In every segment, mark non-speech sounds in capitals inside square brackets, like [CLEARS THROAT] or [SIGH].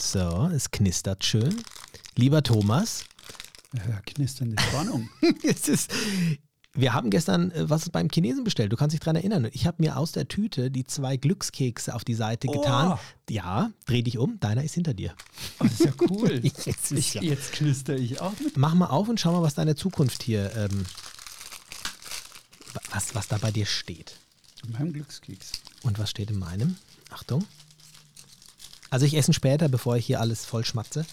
So, es knistert schön. Lieber Thomas. Ja, knisternde Spannung. [LAUGHS] es ist, wir haben gestern äh, was beim Chinesen bestellt. Du kannst dich daran erinnern. Ich habe mir aus der Tüte die zwei Glückskekse auf die Seite Oh. getan. Ja, dreh dich um. Deiner ist hinter dir. Oh, das ist ja cool. [LAUGHS] Jetzt ich, ja- jetzt knister ich auch mit. Mach mal auf und schau mal, was deine Zukunft hier, ähm, was, was da bei dir steht. meinem Glückskeks. Und was steht in meinem? Achtung. Also ich esse später, bevor ich hier alles voll schmatze.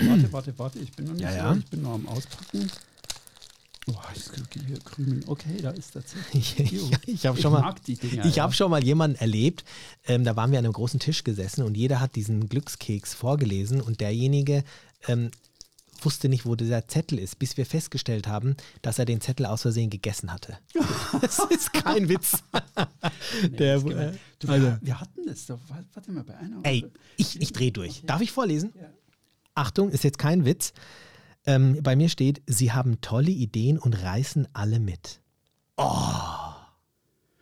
Warte, warte, warte. Ich bin noch nicht Ja, ja. Ich bin noch am Auspacken. Oh, ich kriege hier Krümel. Okay, da ist tatsächlich. Ich, ich, habe schon mal, mag die Dinger. ich ja. habe schon mal jemanden erlebt. Ähm, da waren wir an einem großen Tisch gesessen und jeder hat diesen Glückskeks vorgelesen und derjenige ähm, wusste nicht, wo dieser Zettel ist, bis wir festgestellt haben, dass er den Zettel aus Versehen gegessen hatte. [LAUGHS] das ist kein Witz. [LAUGHS] Nee, Der, äh, du, also- wir, hatten das doch. Wa- Warte mal, bei einer. Ey, ich, ich drehe durch. Darf ich vorlesen? Ja. Achtung, ist jetzt kein Witz. Ähm, bei mir steht, Sie haben tolle Ideen und reißen alle mit. Oh.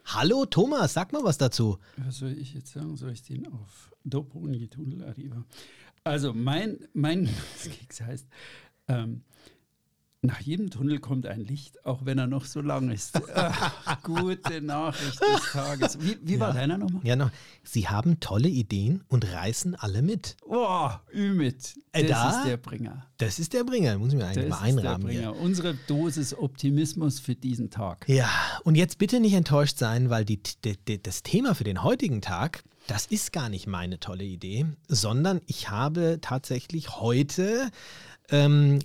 Hallo Thomas, sag mal was dazu. Was soll ich jetzt sagen? Soll ich den auf Dopo Tunnel arriva? Also mein, mein [LAUGHS] Keks heißt, ähm, nach jedem Tunnel kommt ein Licht, auch wenn er noch so lang ist. [LAUGHS] Ach, gute Nachricht des Tages. Wie, wie war deiner nochmal? Ja, noch. Sie haben tolle Ideen und reißen alle mit. Boah, Ümit. Äh, Das da? ist der Bringer. Das ist der Bringer, muss ich mir Das eigentlich ist mal der einrahmen hier. Bringer. Unsere Dosis Optimismus für diesen Tag. Ja, und jetzt bitte nicht enttäuscht sein, weil die, die, die, das Thema für den heutigen Tag, das ist gar nicht meine tolle Idee, sondern ich habe tatsächlich heute ähm,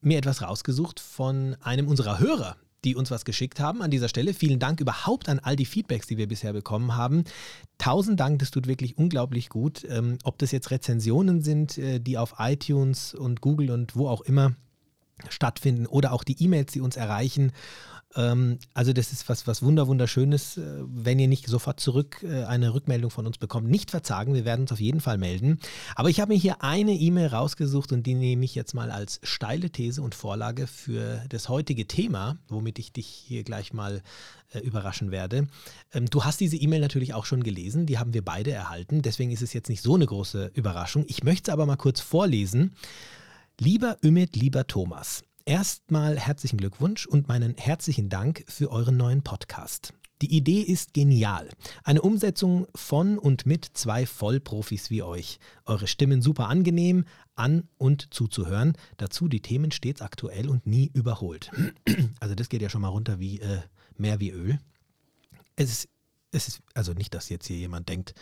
mir etwas rausgesucht von einem unserer Hörer, die uns was geschickt haben. An dieser Stelle vielen Dank überhaupt an all die Feedbacks, die wir bisher bekommen haben. Tausend Dank, das tut wirklich unglaublich gut. Ähm, ob das jetzt Rezensionen sind, äh, die auf iTunes und Google und wo auch immer stattfinden oder auch die E-Mails, die uns erreichen. Ähm, also das ist was, was wunder. Äh, Wenn ihr nicht sofort zurück äh, eine Rückmeldung von uns bekommt, nicht verzagen, wir werden uns auf jeden Fall melden. Aber ich habe mir hier eine E-Mail rausgesucht und die nehme ich jetzt mal als steile These und Vorlage für das heutige Thema, womit ich dich hier gleich mal äh, überraschen werde. Ähm, du hast diese E-Mail natürlich auch schon gelesen, die haben wir beide erhalten, deswegen ist es jetzt nicht so eine große Überraschung. Ich möchte es aber mal kurz vorlesen. Lieber Ümit, lieber Thomas, erstmal herzlichen Glückwunsch und meinen herzlichen Dank für euren neuen Podcast. Die Idee ist genial. Eine Umsetzung von und mit zwei Vollprofis wie euch. Eure Stimmen super angenehm, an und zuzuhören. Dazu die Themen stets aktuell und nie überholt. [CLEARS THROAT] Also das geht ja schon mal runter wie äh, mehr wie Öl. Es ist, es ist, also nicht, dass jetzt hier jemand denkt,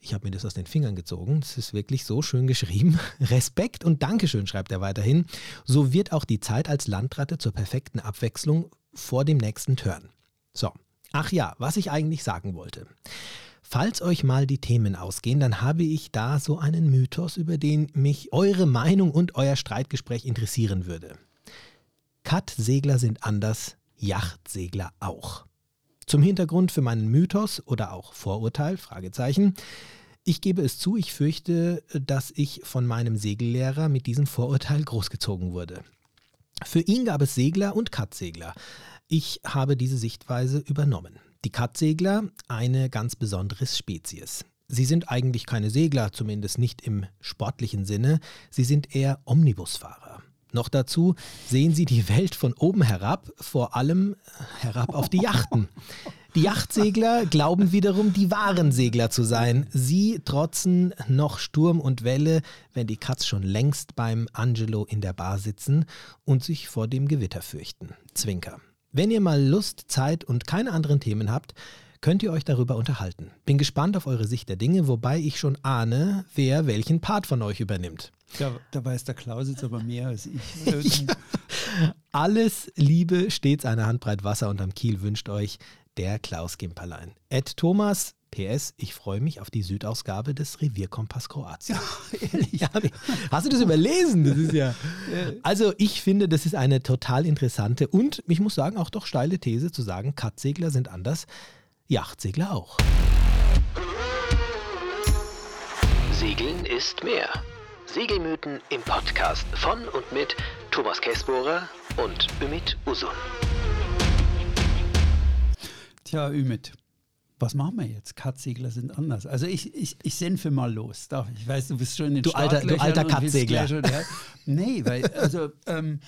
ich habe mir das aus den Fingern gezogen. Es ist wirklich so schön geschrieben. [LAUGHS] Respekt und Dankeschön, schreibt er weiterhin. So wird auch die Zeit als Landratte zur perfekten Abwechslung vor dem nächsten Turn. So. Ach ja, was ich eigentlich sagen wollte. Falls euch mal die Themen ausgehen, dann habe ich da so einen Mythos, über den mich eure Meinung und euer Streitgespräch interessieren würde. Cut-Segler sind anders, Yachtsegler auch. Zum Hintergrund für meinen Mythos oder auch Vorurteil, Fragezeichen. Ich gebe es zu, ich fürchte, dass ich von meinem Segellehrer mit diesem Vorurteil großgezogen wurde. Für ihn gab es Segler und Kattsegler. Ich habe diese Sichtweise übernommen. Die Kattsegler, eine ganz besondere Spezies. Sie sind eigentlich keine Segler, zumindest nicht im sportlichen Sinne. Sie sind eher Omnibusfahrer. Noch dazu sehen sie die Welt von oben herab, vor allem herab auf die Yachten. Die Yachtsegler glauben wiederum, die wahren Segler zu sein. Sie trotzen noch Sturm und Welle, wenn die Katz schon längst beim Angelo in der Bar sitzen und sich vor dem Gewitter fürchten. Zwinker. Wenn ihr mal Lust, Zeit und keine anderen Themen habt, könnt ihr euch darüber unterhalten. Bin gespannt auf eure Sicht der Dinge, wobei ich schon ahne, wer welchen Part von euch übernimmt. Da, da weiß der Klaus jetzt aber mehr als ich. [LAUGHS] Alles Liebe, stets eine Handbreit Wasser unterm Kiel wünscht euch der Klaus Gimperlein. Ed Thomas, PS, ich freue mich auf die Südausgabe des Revierkompass Kroatien. Ja, [LAUGHS] nee. Hast du das überlesen? Das ist [LAUGHS] ja. Also, ich finde, das ist eine total interessante und ich muss sagen, auch doch steile These zu sagen, Kattsegler sind anders, Yachtsegler auch. Segeln ist mehr. Segelmythen im Podcast von und mit Thomas Kessbohrer und Ümit Usun. Tja, Ümit, was machen wir jetzt? Katzsegler sind anders. Also ich, ich, ich senfe mal los. Ich weiß, du bist schon in den Du alter, du alter Katzsegler. Ja. Nee, weil, also ähm,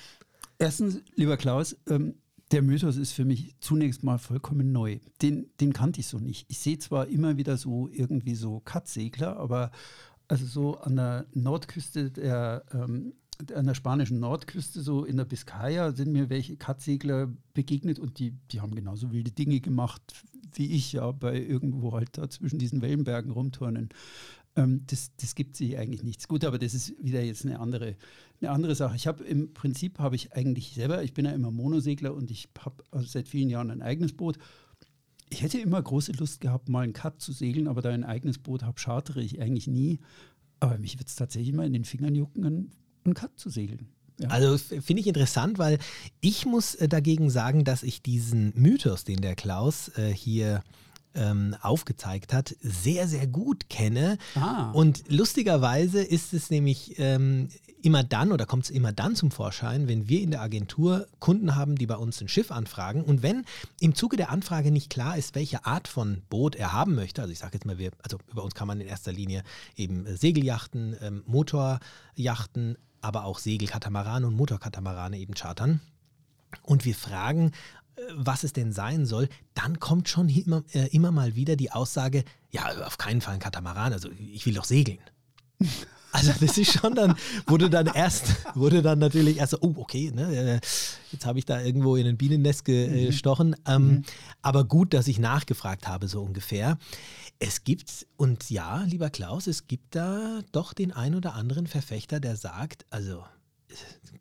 erstens, lieber Klaus, ähm, der Mythos ist für mich zunächst mal vollkommen neu. Den, den kannte ich so nicht. Ich sehe zwar immer wieder so irgendwie so Katzsegler, aber also so an der Nordküste der ähm, an der spanischen Nordküste, so in der Biskaya, sind mir welche Katzsegler begegnet und die, die haben genauso wilde Dinge gemacht wie ich, ja, bei irgendwo halt da zwischen diesen Wellenbergen rumturnen. Ähm, das, das gibt sie eigentlich nichts. Gut, aber das ist wieder jetzt eine andere, eine andere Sache. Ich habe im Prinzip habe ich eigentlich selber, ich bin ja immer Monosegler und ich habe also seit vielen Jahren ein eigenes Boot. Ich hätte immer große Lust gehabt, mal einen Cut zu segeln, aber da ein eigenes Boot habe, chartere ich eigentlich nie. Aber mich wird es tatsächlich mal in den Fingern jucken, einen Cut zu segeln. Ja. Also finde ich interessant, weil ich muss äh, dagegen sagen, dass ich diesen Mythos, den der Klaus äh, hier ähm, aufgezeigt hat, sehr, sehr gut kenne. Ah. Und lustigerweise ist es nämlich ähm, immer dann oder kommt es immer dann zum Vorschein, wenn wir in der Agentur Kunden haben, die bei uns ein Schiff anfragen und wenn im Zuge der Anfrage nicht klar ist, welche Art von Boot er haben möchte, also ich sage jetzt mal, wir, also über uns kann man in erster Linie eben Segeljachten, ähm, Motorjachten, aber auch Segelkatamarane und Motorkatamarane eben chartern. Und wir fragen, äh, was es denn sein soll, dann kommt schon immer, äh, immer mal wieder die Aussage, ja, auf keinen Fall ein Katamaran, also ich will doch segeln. [LAUGHS] Also das ist schon dann, wurde dann erst, wurde dann natürlich erst so, oh, okay, ne, äh, jetzt habe ich da irgendwo in ein Bienennest gestochen. Ähm, mhm. Aber gut, dass ich nachgefragt habe, so ungefähr. Es gibt, und ja, lieber Klaus, es gibt da doch den ein oder anderen Verfechter, der sagt, also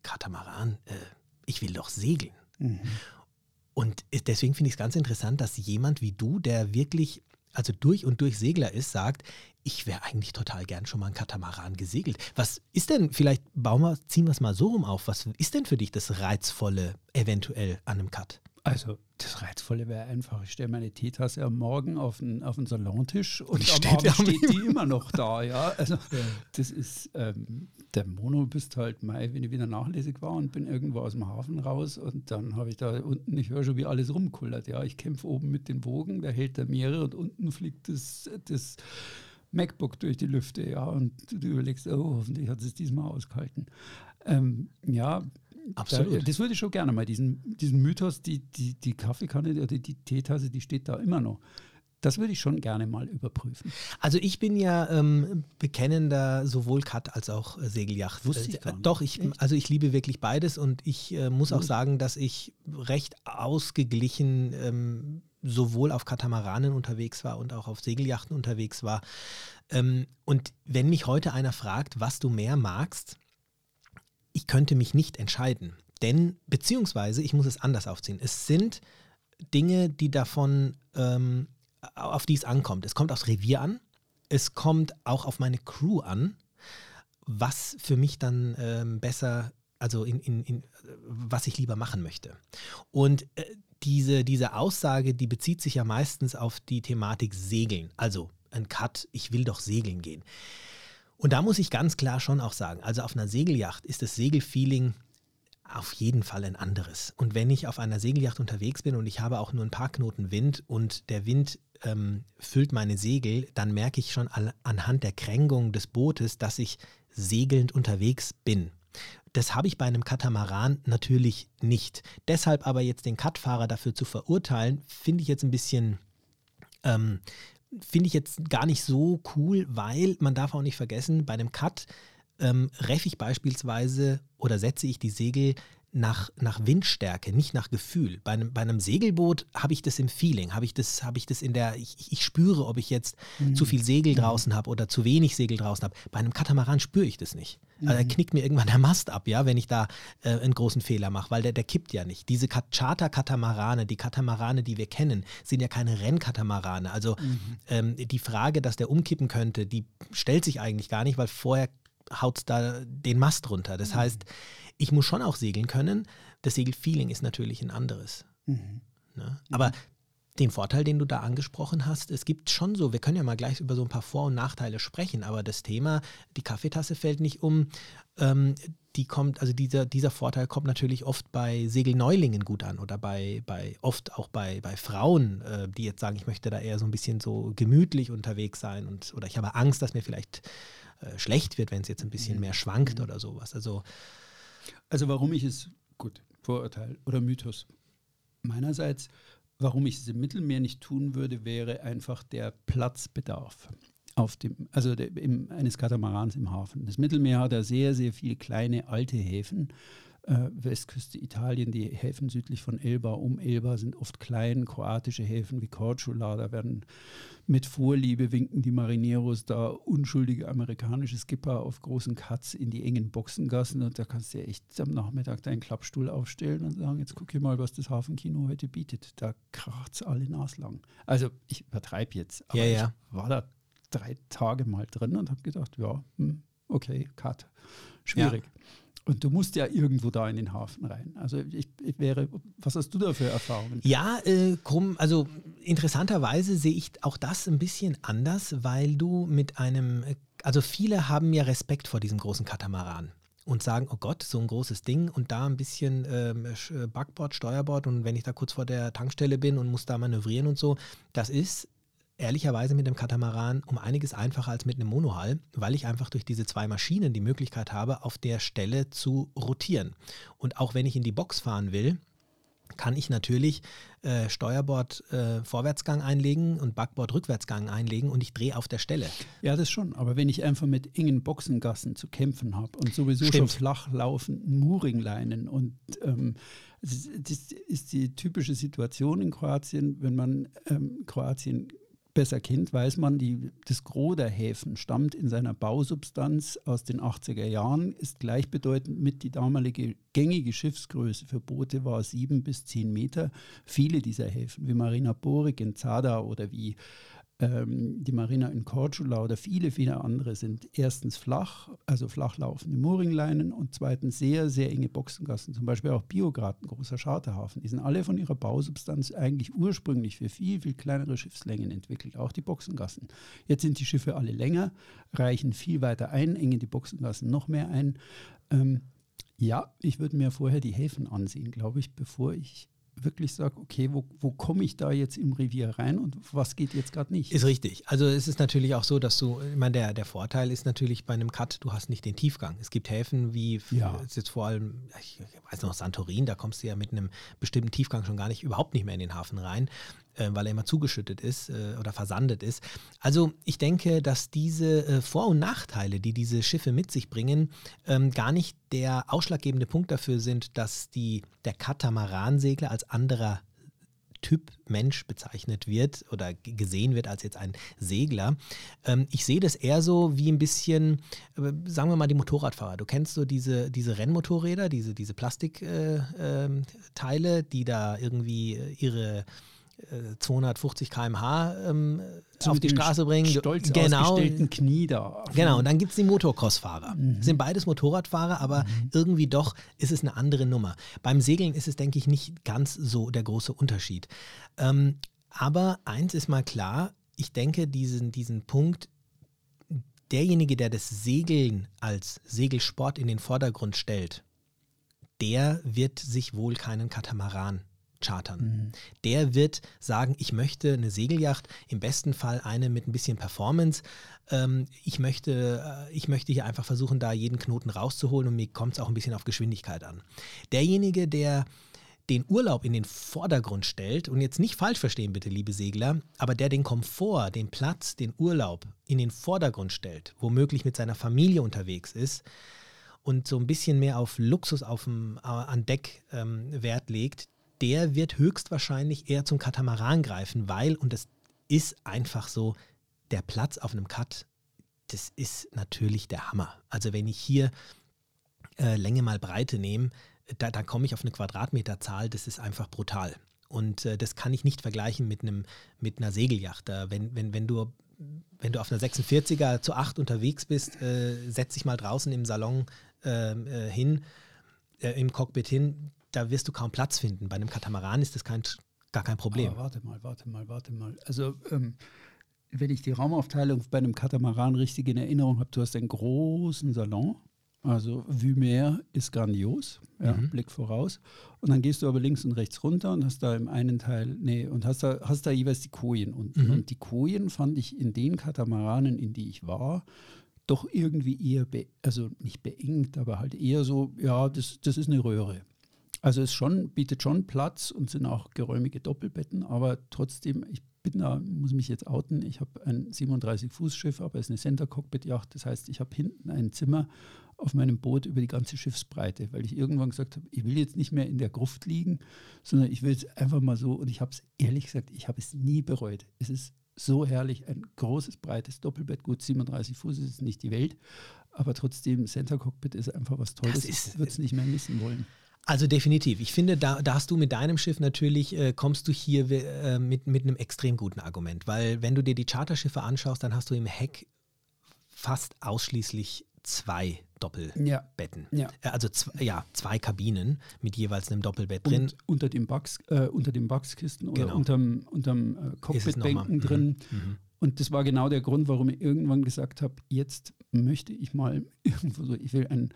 Katamaran, äh, ich will doch segeln. Mhm. Und deswegen finde ich es ganz interessant, dass jemand wie du, der wirklich, also durch und durch Segler ist, sagt, ich wäre eigentlich total gern schon mal ein Katamaran gesegelt. Was ist denn, vielleicht bauen wir, ziehen wir es mal so rum auf, was ist denn für dich das Reizvolle eventuell an einem Cut? Also das Reizvolle wäre einfach, ich stelle meine Teetasse am Morgen auf den, auf den Salontisch und, und am Abend steht die immer noch da. Ja? Also ja. das ist, ähm, der Mono bist halt Mai, wenn ich wieder nachlässig war und bin irgendwo aus dem Hafen raus und dann habe ich da unten, ich höre schon, wie alles rumkullert. Ja? Ich kämpfe oben mit den Wogen, der hält der Meere und unten fliegt das, das MacBook durch die Lüfte. Ja? Und du überlegst, oh, hoffentlich hat es diesmal ausgehalten. Ähm, ja, Absolut. Da, das würde ich schon gerne mal, diesen, diesen Mythos, die, die, die Kaffeekanne oder die Teetasse, die steht da immer noch. Das würde ich schon gerne mal überprüfen. Also ich bin ja ähm, bekennender sowohl Cut als auch äh, Segelyacht. Wusste ich gar nicht. Doch, ich, also ich liebe wirklich beides und ich äh, muss auch sagen, dass ich recht ausgeglichen ähm, sowohl auf Katamaranen unterwegs war und auch auf Segelyachten unterwegs war. Ähm, und wenn mich heute einer fragt, was du mehr magst, ich könnte mich nicht entscheiden. Denn, beziehungsweise, ich muss es anders aufziehen. Es sind Dinge, die davon, ähm, auf die es ankommt. Es kommt aufs Revier an. Es kommt auch auf meine Crew an, was für mich dann ähm, besser, also in, in, in, was ich lieber machen möchte. Und äh, diese, diese Aussage, die bezieht sich ja meistens auf die Thematik Segeln. Also ein Cut, ich will doch segeln gehen. Und da muss ich ganz klar schon auch sagen, also auf einer Segelyacht ist das Segelfeeling auf jeden Fall ein anderes. Und wenn ich auf einer Segelyacht unterwegs bin und ich habe auch nur ein paar Knoten Wind und der Wind ähm, füllt meine Segel, dann merke ich schon anhand der Kränkung des Bootes, dass ich segelnd unterwegs bin. Das habe ich bei einem Katamaran natürlich nicht. Deshalb aber jetzt den Cutfahrer dafür zu verurteilen, finde ich jetzt ein bisschen ähm, finde ich jetzt gar nicht so cool, weil man darf auch nicht vergessen, bei einem Cut ähm, reffe ich beispielsweise oder setze ich die Segel nach, nach Windstärke, nicht nach Gefühl. Bei einem, bei einem Segelboot habe ich das im Feeling, habe ich das, habe ich das in der, ich, ich spüre, ob ich jetzt mhm. zu viel Segel mhm. draußen habe oder zu wenig Segel draußen habe. Bei einem Katamaran spüre ich das nicht. Mhm. Also da knickt mir irgendwann der Mast ab, ja, wenn ich da äh, einen großen Fehler mache, weil der, der kippt ja nicht. Diese Charter-Katamarane, die Katamarane, die wir kennen, sind ja keine Rennkatamarane. Also mhm. ähm, die Frage, dass der umkippen könnte, die stellt sich eigentlich gar nicht, weil vorher haut es da den Mast runter. Das mhm. heißt, ich muss schon auch segeln können. Das Segelfeeling ist natürlich ein anderes. Mhm. Ne? Aber den Vorteil, den du da angesprochen hast, es gibt schon so, wir können ja mal gleich über so ein paar Vor- und Nachteile sprechen, aber das Thema, die Kaffeetasse fällt nicht um, ähm, die kommt, also dieser, dieser Vorteil kommt natürlich oft bei Segelneulingen gut an oder bei, bei oft auch bei, bei Frauen, äh, die jetzt sagen, ich möchte da eher so ein bisschen so gemütlich unterwegs sein und oder ich habe Angst, dass mir vielleicht äh, schlecht wird, wenn es jetzt ein bisschen Mhm. mehr schwankt oder sowas. Also Also warum ich es, gut, Vorurteil oder Mythos. Meinerseits, warum ich es im Mittelmeer nicht tun würde, wäre einfach der Platzbedarf auf dem, also der, im, eines Katamarans im Hafen. Das Mittelmeer hat ja sehr, sehr viele kleine alte Häfen. Äh, Westküste Italien, die Häfen südlich von Elba, um Elba sind oft klein, kroatische Häfen wie Korčula, da werden mit Vorliebe winken die Marineros da unschuldige amerikanische Skipper auf großen Cuts in die engen Boxengassen und da kannst du ja echt am Nachmittag deinen Klappstuhl aufstellen und sagen, jetzt guck hier mal, was das Hafenkino heute bietet. Da kracht es alle naslang. Also ich übertreibe jetzt, aber Ja, ja. ich war da drei Tage mal drin und habe gedacht, ja, hm, okay, Cut. Schwierig. Und du musst ja irgendwo da in den Hafen rein. Also ich, ich wäre, was hast du da für Erfahrungen? Ja, äh, krumm, also interessanterweise sehe ich auch das ein bisschen anders, weil du mit einem, also viele haben ja Respekt vor diesem großen Katamaran und sagen, oh Gott, so ein großes Ding und da ein bisschen ähm, Backbord, Steuerbord und wenn ich da kurz vor der Tankstelle bin und muss da manövrieren und so, das ist ehrlicherweise mit dem Katamaran um einiges einfacher als mit einem Monohull, weil ich einfach durch diese zwei Maschinen die Möglichkeit habe, auf der Stelle zu rotieren. Und auch wenn ich in die Box fahren will, kann ich natürlich äh, Steuerbord äh, Vorwärtsgang einlegen und Backbord Rückwärtsgang einlegen und ich drehe auf der Stelle. Ja, das schon. Aber wenn ich einfach mit engen Boxengassen zu kämpfen habe und sowieso Stimmt. schon flach laufenden Mooringleinen und ähm, das, ist- das ist die typische Situation in Kroatien, wenn man ähm, Kroatien besser kennt, weiß man, die, das Gros der Häfen stammt in seiner Bausubstanz aus den 80er Jahren, ist gleichbedeutend mit die damalige gängige Schiffsgröße für Boote war sieben bis zehn Meter. Viele dieser Häfen, wie Marina Borik in Zadar oder wie ähm, die Marina in Korčula oder viele, viele andere sind erstens flach, also flach laufende Mooringleinen und zweitens sehr, sehr enge Boxengassen. Zum Beispiel auch Biograd, ein großer Charterhafen. Die sind alle von ihrer Bausubstanz eigentlich ursprünglich für viel, viel kleinere Schiffslängen entwickelt, auch die Boxengassen. Jetzt sind die Schiffe alle länger, reichen viel weiter ein, engen die Boxengassen noch mehr ein. Ähm, ja, ich würde mir vorher die Häfen ansehen, glaube ich, bevor ich wirklich sage, okay, wo, wo komme ich da jetzt im Revier rein und was geht jetzt gerade nicht? Ist richtig. Also es ist natürlich auch so, dass du, ich meine, der, der Vorteil ist natürlich bei einem Cut, du hast nicht den Tiefgang. Es gibt Häfen wie, Ja. ist jetzt vor allem, ich weiß noch, Santorin, da kommst du ja mit einem bestimmten Tiefgang schon gar nicht, überhaupt nicht mehr in den Hafen rein, äh, weil er immer zugeschüttet ist äh, oder versandet ist. Also ich denke, dass diese äh, Vor- und Nachteile, die diese Schiffe mit sich bringen, ähm, gar nicht der ausschlaggebende Punkt dafür sind, dass die, der Katamaran-Segler als anderer Typ Mensch bezeichnet wird oder gesehen wird als jetzt ein Segler. Ähm, ich sehe das eher so wie ein bisschen, äh, sagen wir mal, die Motorradfahrer. Du kennst so diese, diese Rennmotorräder, diese, diese Plastikteile, äh, ähm, die da irgendwie ihre 250 km/h ähm, auf die Straße bringen. Stolz genau, Knie da. Genau, und dann gibt es die Motocross-Fahrer. Das sind beides Motorradfahrer, aber irgendwie doch ist es eine andere Nummer. Beim Segeln ist es, denke ich, nicht ganz so der große Unterschied. Ähm, aber eins ist mal klar, ich denke, diesen, diesen Punkt, derjenige, der das Segeln als Segelsport in den Vordergrund stellt, der wird sich wohl keinen Katamaran chartern. Der wird sagen, ich möchte eine Segelyacht, im besten Fall eine mit ein bisschen Performance. Ähm, ich, möchte, äh, ich möchte hier einfach versuchen, da jeden Knoten rauszuholen und mir kommt es auch ein bisschen auf Geschwindigkeit an. Derjenige, der den Urlaub in den Vordergrund stellt und jetzt nicht falsch verstehen bitte, liebe Segler, aber der den Komfort, den Platz, den Urlaub in den Vordergrund stellt, womöglich mit seiner Familie unterwegs ist und so ein bisschen mehr auf Luxus auf dem, äh, an Deck ähm, Wert legt, der wird höchstwahrscheinlich eher zum Katamaran greifen, weil, und das ist einfach so, der Platz auf einem Cut, das ist natürlich der Hammer. Also wenn ich hier äh, Länge mal Breite nehme, da, da komme ich auf eine Quadratmeterzahl, das ist einfach brutal. Und äh, das kann ich nicht vergleichen mit, einem, mit einer Segelyacht. Wenn, wenn, wenn, du, wenn du auf einer 46er zu 8 unterwegs bist, äh, setz dich mal draußen im Salon ähm, äh, hin, äh, im Cockpit hin, da wirst du kaum Platz finden. Bei einem Katamaran ist das kein, gar kein Problem. Aber warte mal, warte mal, warte mal. Also, ähm, wenn ich die Raumaufteilung bei einem Katamaran richtig in Erinnerung habe, du hast einen großen Salon. Also Vue Meer ist grandios, ja, Mhm. Blick voraus. Und dann gehst du aber links und rechts runter und hast da im einen Teil, nee, und hast da, hast da jeweils die Kojen unten. Mhm. Und die Kojen fand ich in den Katamaranen, in die ich war, doch irgendwie eher, be also nicht beengt, aber halt eher so, ja, das, das ist eine Röhre. Also es schon, bietet schon Platz und sind auch geräumige Doppelbetten, aber trotzdem, ich bin da, muss mich jetzt outen, ich habe ein 37-Fuß-Schiff, aber es ist eine Center-Cockpit-Yacht. Das heißt, ich habe hinten ein Zimmer auf meinem Boot über die ganze Schiffsbreite, weil ich irgendwann gesagt habe, ich will jetzt nicht mehr in der Gruft liegen, sondern ich will jetzt einfach mal so, und ich habe es ehrlich gesagt, ich habe es nie bereut. Es ist so herrlich, ein großes, breites Doppelbett, gut 37 Fuß ist jetzt nicht die Welt, aber trotzdem, Center Cockpit ist einfach was Tolles. Ich würde es nicht mehr missen wollen. Also definitiv. Ich finde, da, da hast du mit deinem Schiff natürlich, äh, kommst du hier äh, mit, mit einem extrem guten Argument. Weil wenn du dir die Charterschiffe anschaust, dann hast du im Heck fast ausschließlich zwei Doppelbetten. Ja. Ja. Äh, Also zwei, ja, zwei Kabinen mit jeweils einem Doppelbett drin. Und unter den, Bugs, äh, unter oder Genau. unterm, unterm äh. Cockpitbänken Mhm. drin. Mhm. Und das war genau der Grund, warum ich irgendwann gesagt habe, jetzt möchte ich mal [LAUGHS] irgendwo so, ich will ein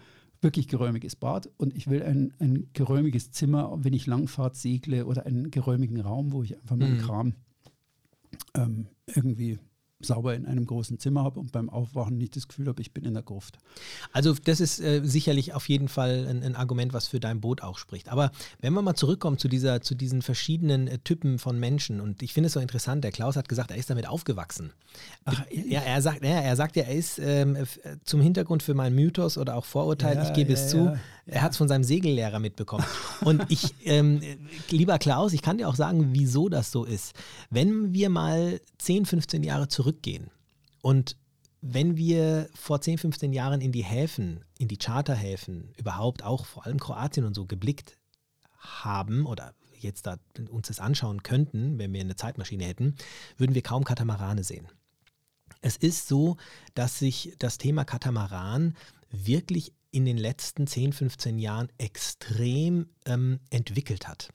wirklich geräumiges Bad und ich will ein, ein geräumiges Zimmer, wenn ich Langfahrt segle oder einen geräumigen Raum, wo ich einfach meinen Mhm. Kram ähm, irgendwie sauber in einem großen Zimmer habe und beim Aufwachen nicht das Gefühl habe, ich bin in der Gruft. Also das ist äh, sicherlich auf jeden Fall ein, ein Argument, was für dein Boot auch spricht. Aber wenn wir mal zurückkommen zu, dieser, zu diesen verschiedenen äh, Typen von Menschen, und ich finde es so interessant, der Klaus hat gesagt, er ist damit aufgewachsen. Ach, ja, er sagt, ja, er sagt ja, er ist ähm, äh, zum Hintergrund für meinen Mythos oder auch Vorurteil, Ja, ich gebe ja, es zu, er hat es von seinem Segellehrer mitbekommen. Und ich, ähm, äh, lieber Klaus, ich kann dir auch sagen, wieso das so ist. Wenn wir mal 10, 15 Jahre zurückgehen und wenn wir vor 10, 15 Jahren in die Häfen, in die Charterhäfen, überhaupt auch vor allem Kroatien und so geblickt haben oder jetzt da uns das anschauen könnten, wenn wir eine Zeitmaschine hätten, würden wir kaum Katamarane sehen. Es ist so, dass sich das Thema Katamaran wirklich in den letzten 10, 15 Jahren extrem ähm, entwickelt hat.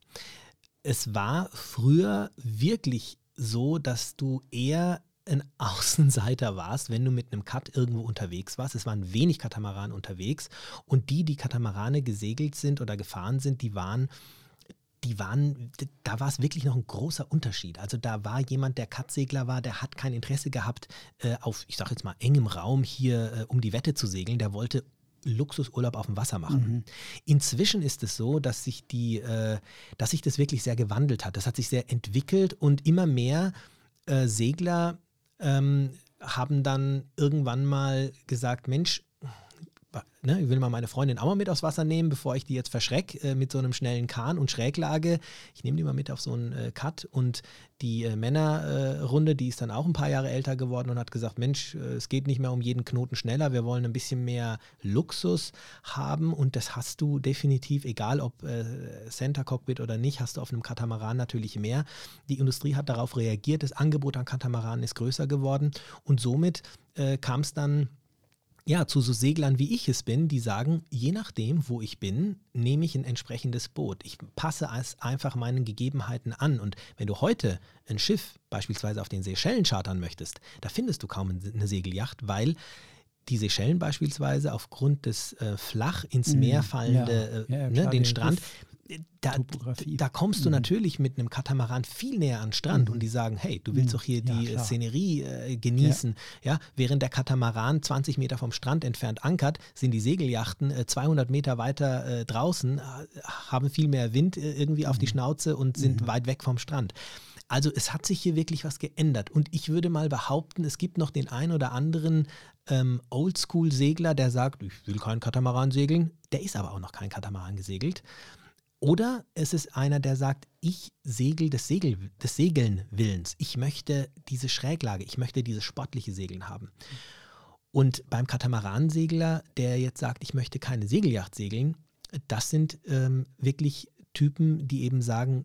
Es war früher wirklich so, dass du eher ein [LAUGHS] Außenseiter warst, wenn du mit einem Cut irgendwo unterwegs warst. Es waren wenig Katamaran unterwegs und die, die Katamarane gesegelt sind oder gefahren sind, die waren die waren, da war es wirklich noch ein großer Unterschied. Also da war jemand, der Cutsegler war, der hat kein Interesse gehabt, äh, auf, ich sag jetzt mal, engem Raum hier äh, um die Wette zu segeln. Der wollte Luxusurlaub auf dem Wasser machen. Inzwischen ist es so, dass sich die, äh, dass sich das wirklich sehr gewandelt hat. Das hat sich sehr entwickelt und immer mehr äh, Segler ähm, haben dann irgendwann mal gesagt, Mensch, ne, ich will mal meine Freundin auch mal mit aufs Wasser nehmen, bevor ich die jetzt verschreck äh, mit so einem schnellen Kahn und Schräglage. Ich nehme die mal mit auf so einen äh, Cut. Und die äh, Männerrunde, die ist dann auch ein paar Jahre älter geworden und hat gesagt, Mensch, äh, es geht nicht mehr um jeden Knoten schneller, wir wollen ein bisschen mehr Luxus haben. Und das hast du definitiv, egal ob äh, Center Cockpit oder nicht, hast du auf einem Katamaran natürlich mehr. Die Industrie hat darauf reagiert, das Angebot an Katamaranen ist größer geworden. Und somit äh, kam es dann ja, zu so Seglern wie ich es bin, die sagen, je nachdem, wo ich bin, nehme ich ein entsprechendes Boot. Ich passe es einfach meinen Gegebenheiten an. Und wenn du heute ein Schiff beispielsweise auf den Seychellen chartern möchtest, da findest du kaum eine Segelyacht, weil die Seychellen beispielsweise aufgrund des äh, flach ins Mhm. Meer fallende, Ja, äh, ja, ne, klar, den der Strand, da, Topografie. da kommst du Mhm. natürlich mit einem Katamaran viel näher an den Strand und die sagen, hey, du willst Mhm. doch hier Ja, die klar. Szenerie äh, genießen. Ja. während der Katamaran 20 Meter vom Strand entfernt ankert, sind die Segelyachten äh, 200 Meter weiter äh, draußen, äh, haben viel mehr Wind äh, irgendwie auf die Mhm. Schnauze und sind weit weg vom Strand. Also es hat sich hier wirklich was geändert. Und ich würde mal behaupten, es gibt noch den ein oder anderen ähm, Oldschool-Segler, der sagt, ich will keinen Katamaran segeln. Der ist aber auch noch kein Katamaran gesegelt. Oder es ist einer, der sagt, ich segel des, Segel, des Segeln Willens. Ich möchte diese Schräglage, ich möchte dieses sportliche Segeln haben. Und beim Katamaransegler, der jetzt sagt, ich möchte keine Segelyacht segeln, das sind ähm, wirklich Typen, die eben sagen,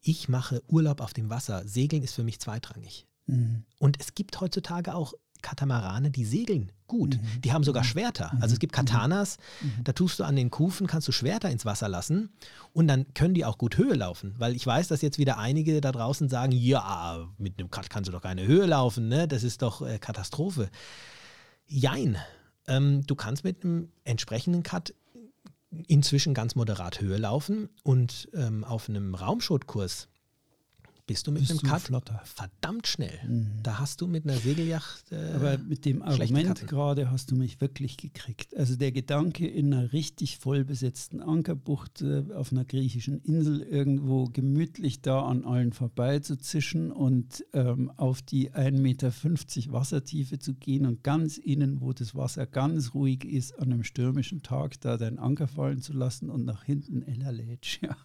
ich mache Urlaub auf dem Wasser. Segeln ist für mich zweitrangig. Mhm. Und es gibt heutzutage auch Katamarane, die segeln gut. Mhm. Die haben sogar Schwerter. Also es gibt Katanas, da tust du an den Kufen, kannst du Schwerter ins Wasser lassen und dann können die auch gut Höhe laufen. Weil ich weiß, dass jetzt wieder einige da draußen sagen, ja, mit einem Cut kannst du doch keine Höhe laufen, ne? das ist doch äh, Katastrophe. Jein, ähm, du kannst mit einem entsprechenden Cut inzwischen ganz moderat Höhe laufen und ähm, auf einem Raumschotkurs bist du mit Bist einem Cut flotter. verdammt schnell. Da hast du mit einer Segelyacht. Äh, Aber mit dem Argument gerade hast du mich wirklich gekriegt. Also der Gedanke, in einer richtig voll besetzten Ankerbucht äh, auf einer griechischen Insel irgendwo gemütlich da an allen vorbeizuzischen und ähm, auf die 1,50 Meter Wassertiefe zu gehen und ganz innen, wo das Wasser ganz ruhig ist, an einem stürmischen Tag da deinen Anker fallen zu lassen und nach hinten Ella Lätsch. [LAUGHS] Ja.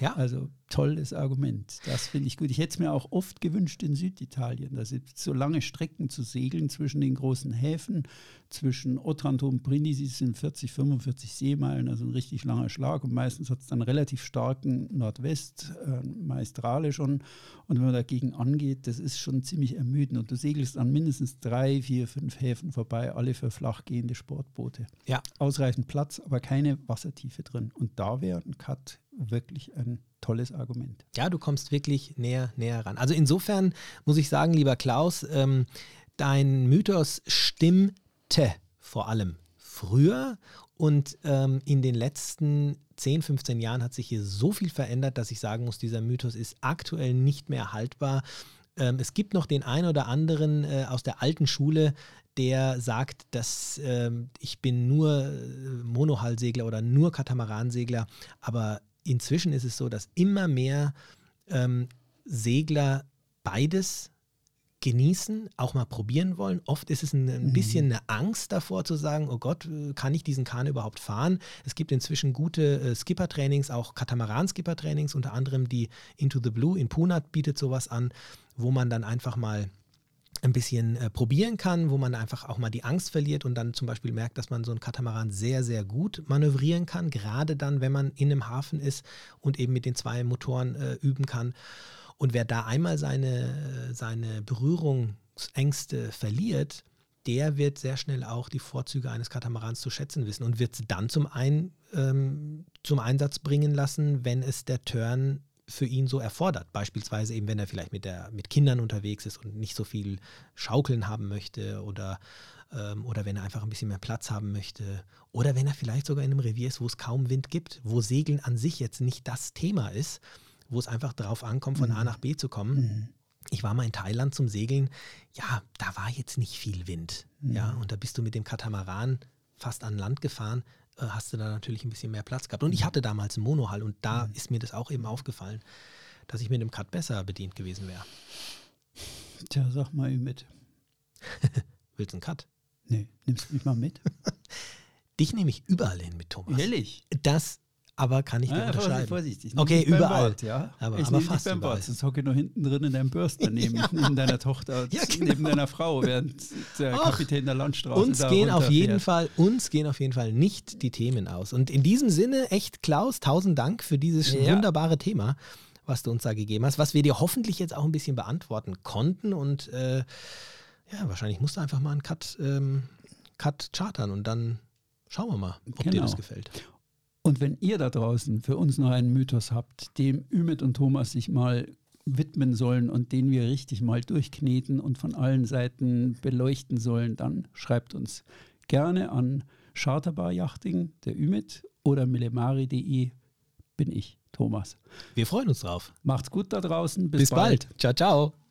Ja. Also tolles Argument. Das finde ich gut. Ich hätte es mir auch oft gewünscht in Süditalien, dass so lange Strecken zu segeln zwischen den großen Häfen, zwischen Otranto und Brindisi sind 40, 45 Seemeilen, also ein richtig langer Schlag. Und meistens hat es dann relativ starken Nordwest, äh, Maestrale schon. Und wenn man dagegen angeht, das ist schon ziemlich ermüdend. Und du segelst an mindestens drei, vier, fünf Häfen vorbei, alle für flachgehende Sportboote. ja, Ausreichend Platz, aber keine Wassertiefe drin. Und da wäre ein Cut wirklich ein tolles Argument. Ja, du kommst wirklich näher, näher ran. Also insofern muss ich sagen, lieber Klaus, ähm, dein Mythos stimmte vor allem früher und ähm, in den letzten 10, 15 Jahren hat sich hier so viel verändert, dass ich sagen muss, dieser Mythos ist aktuell nicht mehr haltbar. Ähm, es gibt noch den einen oder anderen äh, aus der alten Schule, der sagt, dass ähm, ich bin nur äh, Monohullsegler oder nur Katamaransegler, aber inzwischen ist es so, dass immer mehr ähm, Segler beides genießen, auch mal probieren wollen. Oft ist es ein, ein bisschen eine Angst davor zu sagen, oh Gott, äh, kann ich diesen Kahn überhaupt fahren? Es gibt inzwischen gute äh, Skipper-Trainings, auch Katamaran-Skipper-Trainings, unter anderem die Into the Blue in Punat bietet sowas an, wo man dann einfach mal ein bisschen äh, probieren kann, wo man einfach auch mal die Angst verliert und dann zum Beispiel merkt, dass man so einen Katamaran sehr, sehr gut manövrieren kann, gerade dann, wenn man in einem Hafen ist und eben mit den zwei Motoren äh, üben kann. Und wer da einmal seine, seine Berührungsängste verliert, der wird sehr schnell auch die Vorzüge eines Katamarans zu schätzen wissen und wird es dann zum, ein, ähm, zum Einsatz bringen lassen, wenn es der Turn für ihn so erfordert. Beispielsweise eben, wenn er vielleicht mit, der, mit Kindern unterwegs ist und nicht so viel Schaukeln haben möchte oder, ähm, oder wenn er einfach ein bisschen mehr Platz haben möchte oder wenn er vielleicht sogar in einem Revier ist, wo es kaum Wind gibt, wo Segeln an sich jetzt nicht das Thema ist, wo es einfach darauf ankommt, von A nach B zu kommen. Ich war mal in Thailand zum Segeln. Ja, da war jetzt nicht viel Wind. Ja, und da bist du mit dem Katamaran fast an Land gefahren, hast du da natürlich ein bisschen mehr Platz gehabt. Und ich hatte damals einen Monohall und da ist mir das auch eben aufgefallen, dass ich mit dem Cut besser bedient gewesen wäre. Tja, sag mal mit. [LAUGHS] Willst du einen Cut? Nee, nimmst du mich mal mit? [LAUGHS] Dich nehme ich überall hin mit Thomas. Ehrlich? Das aber kann ich dir Ah, Vorsicht, unterschreiben. Vorsicht. Ich nehm Okay, überall. Bord, ja? Aber- ich aber fast beim überall. Bord, sonst hocke ich noch hinten drin in deinem Bürster neben, neben [LAUGHS] deiner Tochter, Ja, genau. neben deiner Frau, während der Ach, Kapitän der Landstraße Uns da gehen auf jeden. Fall, uns gehen auf jeden Fall nicht die Themen aus. Und in diesem Sinne, echt Klaus, tausend Dank für dieses Ja. wunderbare Thema, was du uns da gegeben hast, was wir dir hoffentlich jetzt auch ein bisschen beantworten konnten. Und äh, ja, wahrscheinlich musst du einfach mal einen Cut, ähm, Cut chartern und dann schauen wir mal, ob dir Genau. das gefällt. Und wenn ihr da draußen für uns noch einen Mythos habt, dem Ümit und Thomas sich mal widmen sollen und den wir richtig mal durchkneten und von allen Seiten beleuchten sollen, dann schreibt uns gerne an Charterbar Yachting, der Ümit, oder millemari.de bin ich, Thomas. Wir freuen uns drauf. Macht's gut da draußen. Bis, Bis bald. Ciao, ciao.